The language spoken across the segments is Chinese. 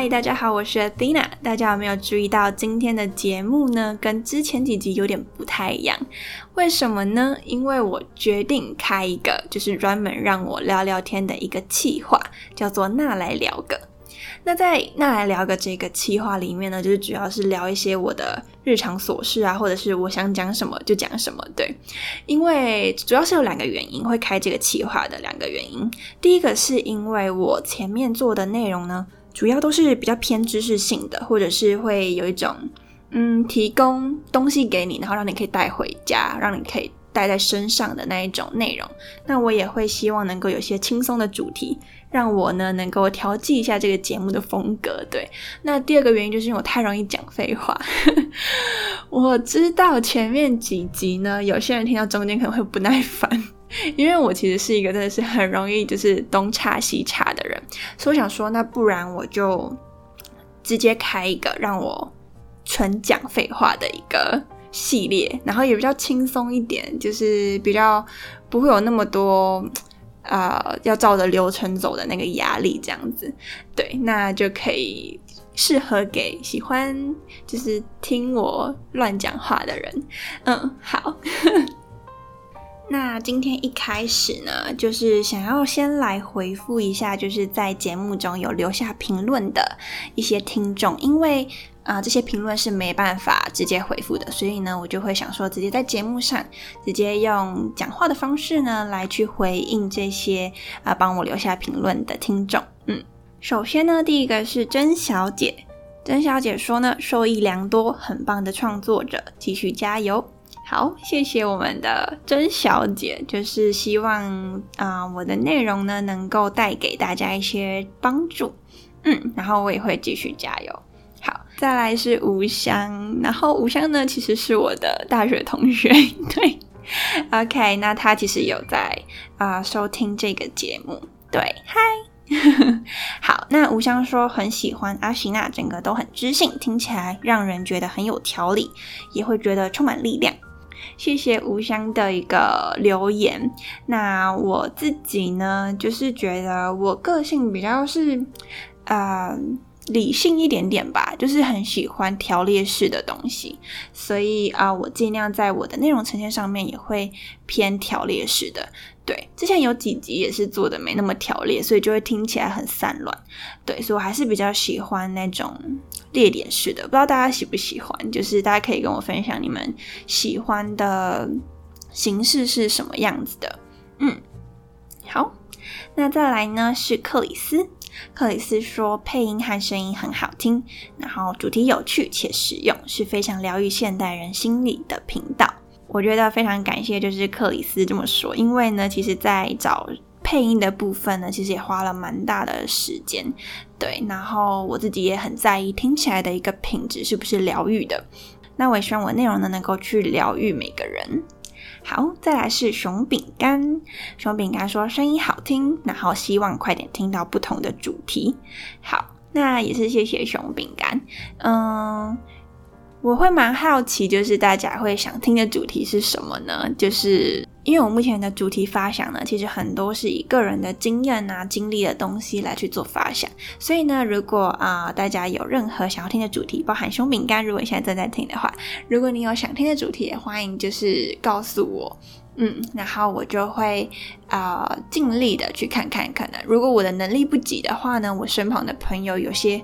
嗨，大家好，我是 Athena。大家有没有注意到今天的节目呢？跟之前几集有点不太一样，为什么呢？因为我决定开一个就是专门让我聊聊天的一个企划，叫做“那来聊个”。那在“那来聊个”这个企划里面呢，就是主要是聊一些我的日常琐事啊，或者是我想讲什么就讲什么。对，因为主要是有两个原因会开这个企划的两个原因。第一个是因为我前面做的内容呢。主要都是比较偏知识性的，或者是会有一种嗯，提供东西给你，然后让你可以带回家，让你可以带在身上的那一种内容。那我也会希望能够有些轻松的主题，让我呢能够调剂一下这个节目的风格。对，那第二个原因就是因为我太容易讲废话。我知道前面几集呢，有些人听到中间可能会不耐烦。因为我其实是一个真的是很容易就是东插西插的人，所以我想说，那不然我就直接开一个让我纯讲废话的一个系列，然后也比较轻松一点，就是比较不会有那么多呃要照着流程走的那个压力，这样子，对，那就可以适合给喜欢就是听我乱讲话的人，嗯，好。那今天一开始呢，就是想要先来回复一下，就是在节目中有留下评论的一些听众，因为啊这些评论是没办法直接回复的，所以呢我就会想说，直接在节目上直接用讲话的方式呢来去回应这些啊帮我留下评论的听众。嗯，首先呢，第一个是甄小姐，甄小姐说呢，受益良多，很棒的创作者，继续加油。好，谢谢我们的甄小姐，就是希望啊，我的内容呢能够带给大家一些帮助，嗯，然后我也会继续加油。好，再来是吴香，然后吴香呢其实是我的大学同学，对，OK，那他其实有在啊收听这个节目，对，嗨，好，那吴香说很喜欢阿喜娜，整个都很知性，听起来让人觉得很有条理，也会觉得充满力量。谢谢吴香的一个留言。那我自己呢，就是觉得我个性比较是，呃，理性一点点吧，就是很喜欢条列式的东西，所以啊，我尽量在我的内容呈现上面也会偏条列式的。对，之前有几集也是做的没那么条列，所以就会听起来很散乱。对，所以我还是比较喜欢那种列点式的。不知道大家喜不喜欢？就是大家可以跟我分享你们喜欢的形式是什么样子的。嗯，好，那再来呢是克里斯。克里斯说配音和声音很好听，然后主题有趣且实用，是非常疗愈现代人心理的频道。我觉得非常感谢，就是克里斯这么说，因为呢，其实，在找配音的部分呢，其实也花了蛮大的时间，对，然后我自己也很在意听起来的一个品质是不是疗愈的，那我也希望我内容呢能够去疗愈每个人。好，再来是熊饼干，熊饼干说声音好听，然后希望快点听到不同的主题。好，那也是谢谢熊饼干，嗯。我会蛮好奇，就是大家会想听的主题是什么呢？就是因为我目前的主题发想呢，其实很多是以个人的经验啊、经历的东西来去做发想。所以呢，如果啊大家有任何想要听的主题，包含熊饼干，如果你现在正在听的话，如果你有想听的主题，也欢迎就是告诉我，嗯，然后我就会啊尽力的去看看。可能如果我的能力不及的话呢，我身旁的朋友有些。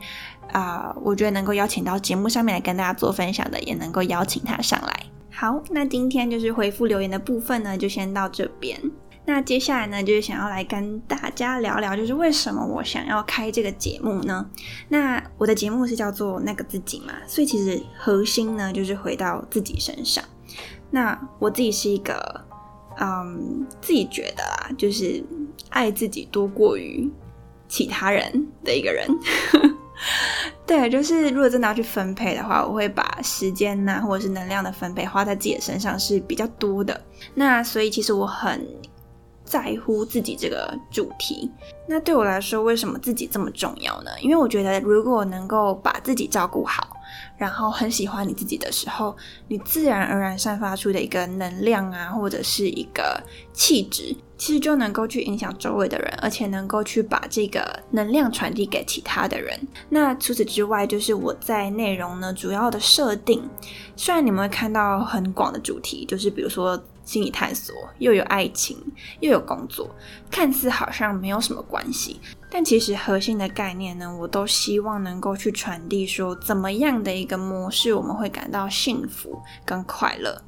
啊，我觉得能够邀请到节目上面来跟大家做分享的，也能够邀请他上来。好，那今天就是回复留言的部分呢，就先到这边。那接下来呢，就是想要来跟大家聊聊，就是为什么我想要开这个节目呢？那我的节目是叫做那个自己嘛，所以其实核心呢，就是回到自己身上。那我自己是一个，嗯，自己觉得啦，就是爱自己多过于其他人的一个人。对，就是如果真的要去分配的话，我会把时间呐，或者是能量的分配花在自己的身上是比较多的。那所以其实我很在乎自己这个主题。那对我来说，为什么自己这么重要呢？因为我觉得如果能够把自己照顾好，然后很喜欢你自己的时候，你自然而然散发出的一个能量啊，或者是一个气质，其实就能够去影响周围的人，而且能够去把这个能量传递给其他的人。那除此之外，就是我在内容呢主要的设定，虽然你们会看到很广的主题，就是比如说。心理探索又有爱情又有工作，看似好像没有什么关系，但其实核心的概念呢，我都希望能够去传递说，怎么样的一个模式我们会感到幸福跟快乐。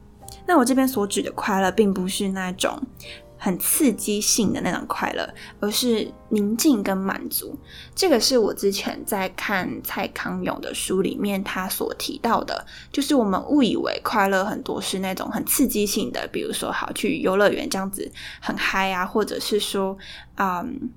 那我这边所指的快乐，并不是那种。很刺激性的那种快乐，而是宁静跟满足。这个是我之前在看蔡康永的书里面他所提到的，就是我们误以为快乐很多是那种很刺激性的，比如说好去游乐园这样子很嗨啊，或者是说嗯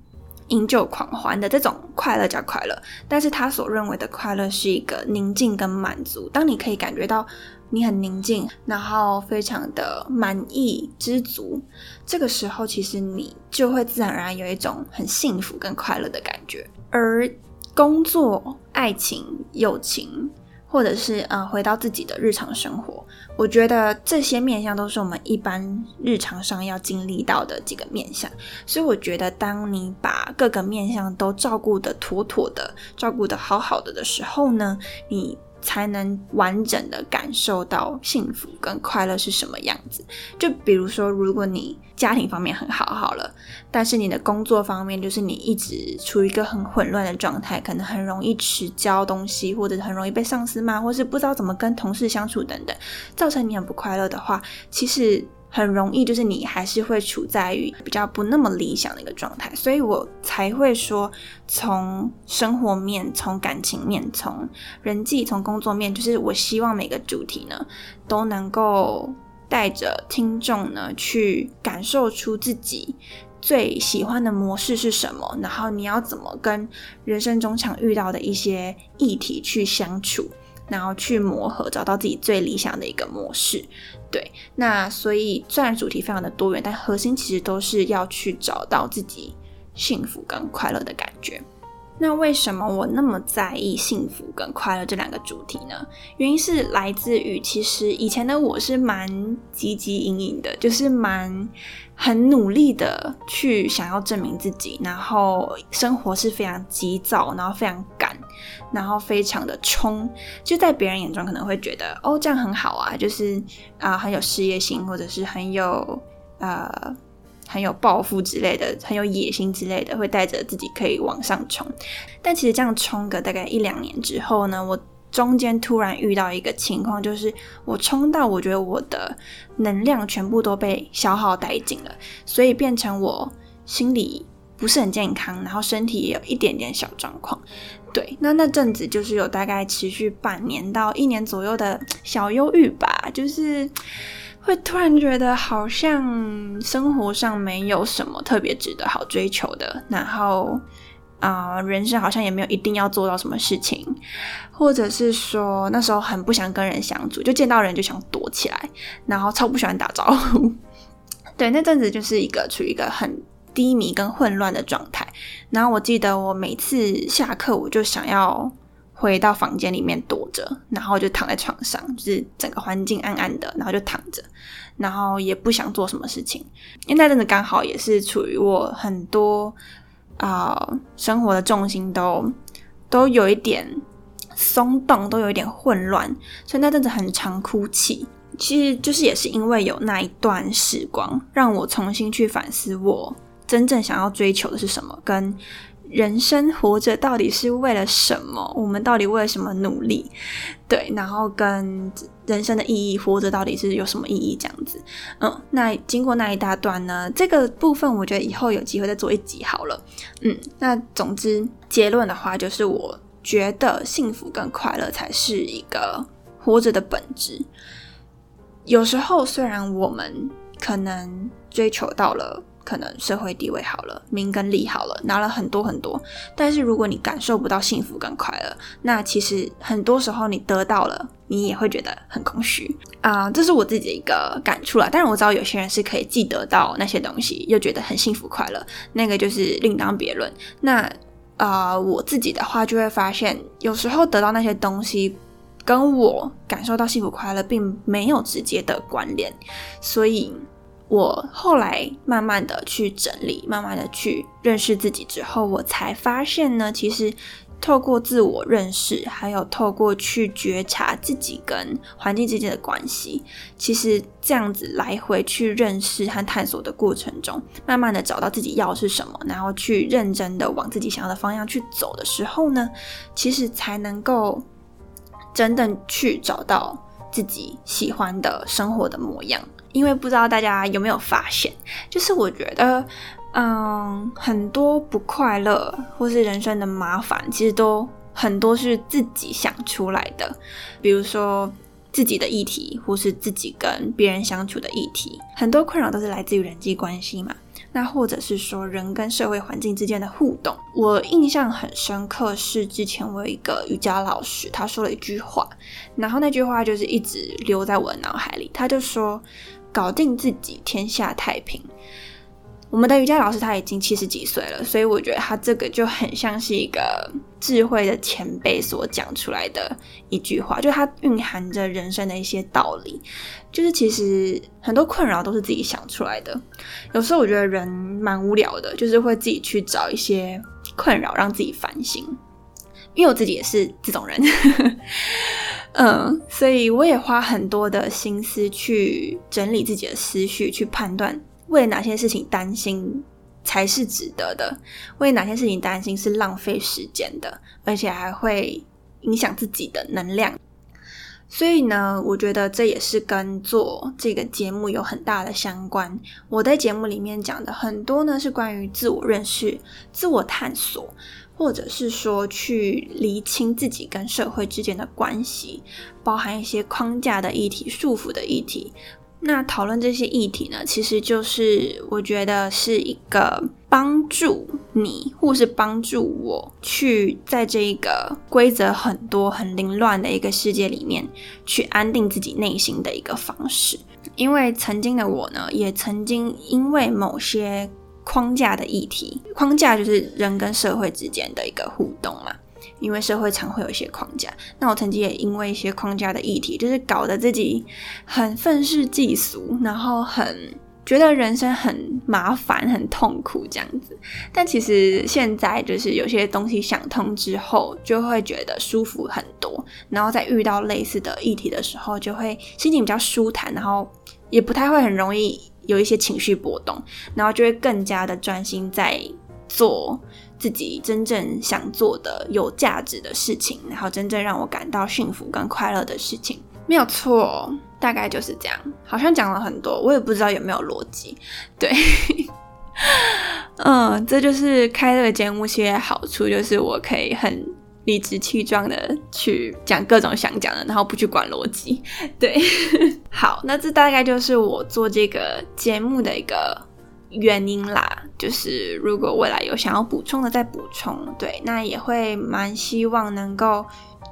饮酒狂欢的这种快乐叫快乐。但是他所认为的快乐是一个宁静跟满足，当你可以感觉到。你很宁静，然后非常的满意、知足，这个时候其实你就会自然而然有一种很幸福跟快乐的感觉。而工作、爱情、友情，或者是呃回到自己的日常生活，我觉得这些面相都是我们一般日常上要经历到的几个面相。所以我觉得，当你把各个面相都照顾的妥妥的、照顾的好好的的时候呢，你。才能完整的感受到幸福跟快乐是什么样子。就比如说，如果你家庭方面很好好了，但是你的工作方面就是你一直处于一个很混乱的状态，可能很容易迟交东西，或者很容易被上司骂，或是不知道怎么跟同事相处等等，造成你很不快乐的话，其实。很容易，就是你还是会处在于比较不那么理想的一个状态，所以我才会说，从生活面、从感情面、从人际、从工作面，就是我希望每个主题呢，都能够带着听众呢去感受出自己最喜欢的模式是什么，然后你要怎么跟人生中常遇到的一些议题去相处。然后去磨合，找到自己最理想的一个模式。对，那所以虽然主题非常的多元，但核心其实都是要去找到自己幸福跟快乐的感觉。那为什么我那么在意幸福跟快乐这两个主题呢？原因是来自于，其实以前的我是蛮汲汲营营的，就是蛮很努力的去想要证明自己，然后生活是非常急躁，然后非常赶，然后非常的冲，就在别人眼中可能会觉得哦这样很好啊，就是啊很有事业心，或者是很有呃。很有抱负之类的，很有野心之类的，会带着自己可以往上冲。但其实这样冲个大概一两年之后呢，我中间突然遇到一个情况，就是我冲到我觉得我的能量全部都被消耗殆尽了，所以变成我心里不是很健康，然后身体也有一点点小状况。对，那那阵子就是有大概持续半年到一年左右的小忧郁吧，就是。会突然觉得好像生活上没有什么特别值得好追求的，然后啊，人生好像也没有一定要做到什么事情，或者是说那时候很不想跟人相处，就见到人就想躲起来，然后超不喜欢打招呼。对，那阵子就是一个处于一个很低迷跟混乱的状态。然后我记得我每次下课，我就想要。回到房间里面躲着，然后就躺在床上，就是整个环境暗暗的，然后就躺着，然后也不想做什么事情。因为那阵子刚好也是处于我很多啊生活的重心都都有一点松动，都有一点混乱，所以那阵子很常哭泣。其实就是也是因为有那一段时光，让我重新去反思我真正想要追求的是什么，跟。人生活着到底是为了什么？我们到底为了什么努力？对，然后跟人生的意义，活着到底是有什么意义？这样子，嗯，那经过那一大段呢，这个部分我觉得以后有机会再做一集好了。嗯，那总之结论的话，就是我觉得幸福跟快乐才是一个活着的本质。有时候虽然我们可能追求到了。可能社会地位好了，名跟利好了，拿了很多很多。但是如果你感受不到幸福跟快乐，那其实很多时候你得到了，你也会觉得很空虚啊。这是我自己的一个感触啦。但是我知道有些人是可以既得到那些东西，又觉得很幸福快乐，那个就是另当别论。那啊，我自己的话就会发现，有时候得到那些东西。跟我感受到幸福快乐并没有直接的关联，所以我后来慢慢的去整理，慢慢的去认识自己之后，我才发现呢，其实。透过自我认识，还有透过去觉察自己跟环境之间的关系，其实这样子来回去认识和探索的过程中，慢慢的找到自己要是什么，然后去认真的往自己想要的方向去走的时候呢，其实才能够真的去找到自己喜欢的生活的模样。因为不知道大家有没有发现，就是我觉得。嗯，很多不快乐或是人生的麻烦，其实都很多是自己想出来的。比如说自己的议题，或是自己跟别人相处的议题，很多困扰都是来自于人际关系嘛。那或者是说人跟社会环境之间的互动。我印象很深刻是之前我有一个瑜伽老师，他说了一句话，然后那句话就是一直留在我的脑海里。他就说：“搞定自己，天下太平。”我们的瑜伽老师他已经七十几岁了，所以我觉得他这个就很像是一个智慧的前辈所讲出来的一句话，就它蕴含着人生的一些道理。就是其实很多困扰都是自己想出来的。有时候我觉得人蛮无聊的，就是会自己去找一些困扰让自己反省。因为我自己也是这种人，嗯，所以我也花很多的心思去整理自己的思绪，去判断。为哪些事情担心才是值得的？为哪些事情担心是浪费时间的，而且还会影响自己的能量？所以呢，我觉得这也是跟做这个节目有很大的相关。我在节目里面讲的很多呢，是关于自我认识、自我探索，或者是说去厘清自己跟社会之间的关系，包含一些框架的议题、束缚的议题。那讨论这些议题呢，其实就是我觉得是一个帮助你，或是帮助我去在这一个规则很多、很凌乱的一个世界里面，去安定自己内心的一个方式。因为曾经的我呢，也曾经因为某些框架的议题，框架就是人跟社会之间的一个互动嘛。因为社会常会有一些框架，那我曾经也因为一些框架的议题，就是搞得自己很愤世嫉俗，然后很觉得人生很麻烦、很痛苦这样子。但其实现在就是有些东西想通之后，就会觉得舒服很多。然后在遇到类似的议题的时候，就会心情比较舒坦，然后也不太会很容易有一些情绪波动，然后就会更加的专心在做。自己真正想做的有价值的事情，然后真正让我感到幸福跟快乐的事情，没有错，大概就是这样。好像讲了很多，我也不知道有没有逻辑。对，嗯，这就是开这个节目其实好处，就是我可以很理直气壮的去讲各种想讲的，然后不去管逻辑。对，好，那这大概就是我做这个节目的一个。原因啦，就是如果未来有想要补充的再补充，对，那也会蛮希望能够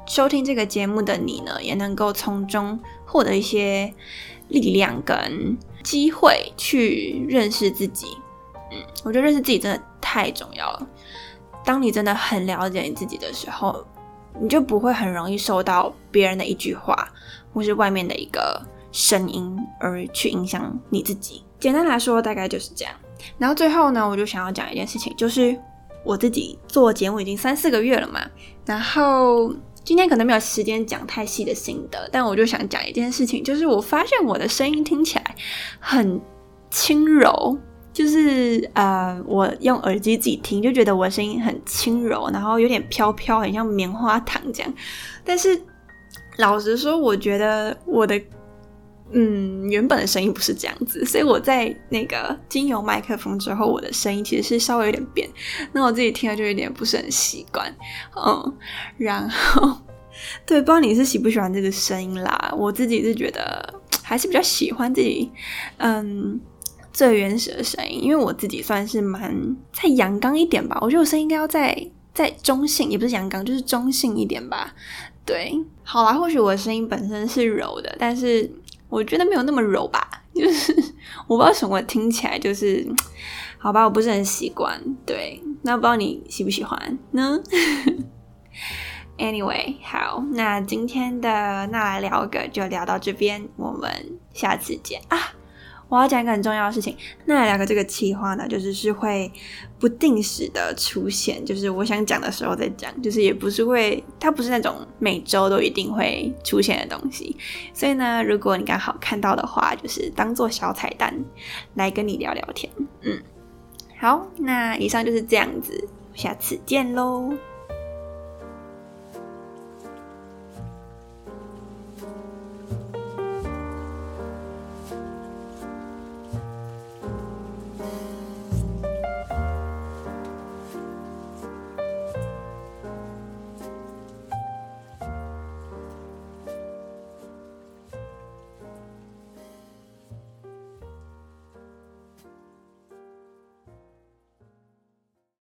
收听这个节目的你呢，也能够从中获得一些力量跟机会去认识自己。嗯，我觉得认识自己真的太重要了。当你真的很了解你自己的时候，你就不会很容易受到别人的一句话或是外面的一个声音而去影响你自己。简单来说，大概就是这样。然后最后呢，我就想要讲一件事情，就是我自己做节目已经三四个月了嘛。然后今天可能没有时间讲太细的心得，但我就想讲一件事情，就是我发现我的声音听起来很轻柔，就是呃，我用耳机自己听就觉得我的声音很轻柔，然后有点飘飘，很像棉花糖这样。但是老实说，我觉得我的。嗯，原本的声音不是这样子，所以我在那个经由麦克风之后，我的声音其实是稍微有点变。那我自己听了就有点不是很习惯，嗯。然后，对，不知道你是喜不喜欢这个声音啦？我自己是觉得还是比较喜欢自己，嗯，最原始的声音，因为我自己算是蛮再阳刚一点吧。我觉得我声音应该要再再中性，也不是阳刚，就是中性一点吧。对，好啦，或许我的声音本身是柔的，但是。我觉得没有那么柔吧，就是我不知道什么听起来就是，好吧，我不是很习惯。对，那不知道你喜不喜欢呢？Anyway，好，那今天的那来聊个就聊到这边，我们下次见啊！我要讲一个很重要的事情，那两个这个企划呢，就是是会不定时的出现，就是我想讲的时候再讲，就是也不是会，它不是那种每周都一定会出现的东西，所以呢，如果你刚好看到的话，就是当做小彩蛋来跟你聊聊天，嗯，好，那以上就是这样子，下次见喽。